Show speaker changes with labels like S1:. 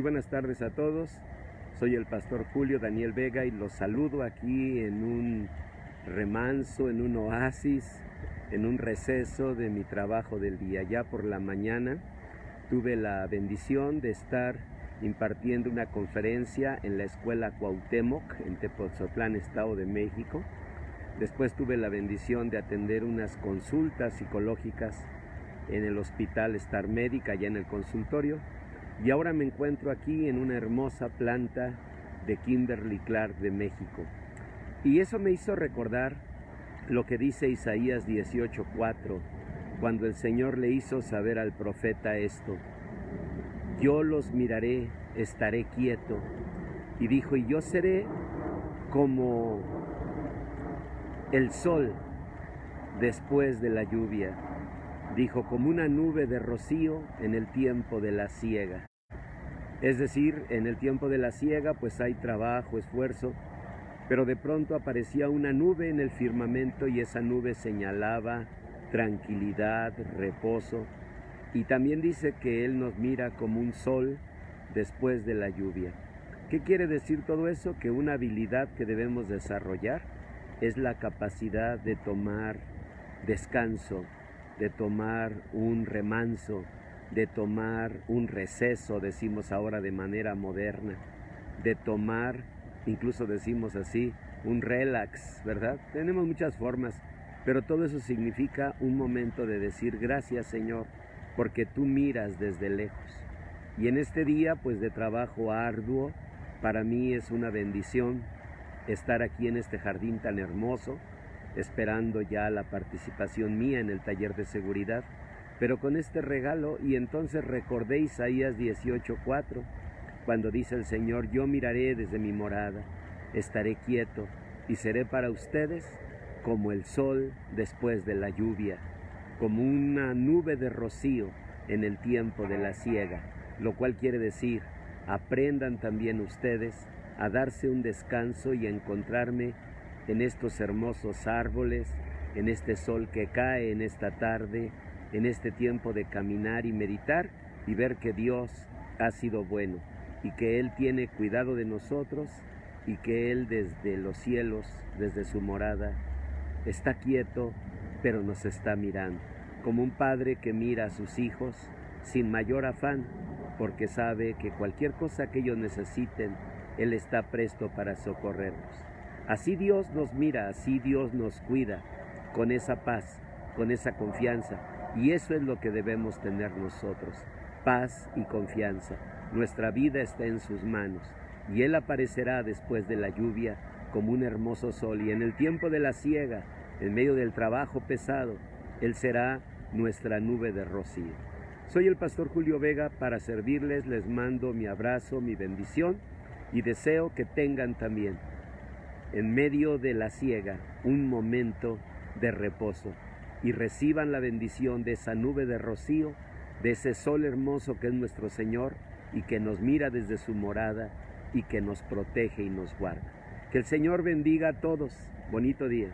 S1: buenas tardes a todos. Soy el pastor Julio Daniel Vega y los saludo aquí en un remanso, en un oasis, en un receso de mi trabajo del día. Ya por la mañana tuve la bendición de estar impartiendo una conferencia en la escuela Cuauhtémoc en Tepoztlán, Estado de México. Después tuve la bendición de atender unas consultas psicológicas en el hospital Star Médica, allá en el consultorio. Y ahora me encuentro aquí en una hermosa planta de Kimberly Clark de México. Y eso me hizo recordar lo que dice Isaías 18:4, cuando el Señor le hizo saber al profeta esto. Yo los miraré, estaré quieto. Y dijo, y yo seré como el sol después de la lluvia dijo, como una nube de rocío en el tiempo de la siega. Es decir, en el tiempo de la siega pues hay trabajo, esfuerzo, pero de pronto aparecía una nube en el firmamento y esa nube señalaba tranquilidad, reposo, y también dice que Él nos mira como un sol después de la lluvia. ¿Qué quiere decir todo eso? Que una habilidad que debemos desarrollar es la capacidad de tomar descanso, de tomar un remanso, de tomar un receso, decimos ahora de manera moderna, de tomar, incluso decimos así, un relax, ¿verdad? Tenemos muchas formas, pero todo eso significa un momento de decir gracias Señor, porque tú miras desde lejos. Y en este día, pues de trabajo arduo, para mí es una bendición estar aquí en este jardín tan hermoso, esperando ya la participación mía en el taller de seguridad, pero con este regalo y entonces recordé Isaías 18:4, cuando dice el Señor, yo miraré desde mi morada, estaré quieto y seré para ustedes como el sol después de la lluvia, como una nube de rocío en el tiempo de la siega, lo cual quiere decir, aprendan también ustedes a darse un descanso y a encontrarme en estos hermosos árboles, en este sol que cae en esta tarde, en este tiempo de caminar y meditar y ver que Dios ha sido bueno y que Él tiene cuidado de nosotros y que Él desde los cielos, desde su morada, está quieto, pero nos está mirando, como un padre que mira a sus hijos sin mayor afán, porque sabe que cualquier cosa que ellos necesiten, Él está presto para socorrerlos. Así Dios nos mira, así Dios nos cuida, con esa paz, con esa confianza. Y eso es lo que debemos tener nosotros, paz y confianza. Nuestra vida está en sus manos y Él aparecerá después de la lluvia como un hermoso sol y en el tiempo de la siega, en medio del trabajo pesado, Él será nuestra nube de rocío. Soy el pastor Julio Vega, para servirles les mando mi abrazo, mi bendición y deseo que tengan también en medio de la siega un momento de reposo y reciban la bendición de esa nube de rocío, de ese sol hermoso que es nuestro Señor y que nos mira desde su morada y que nos protege y nos guarda. Que el Señor bendiga a todos. Bonito día.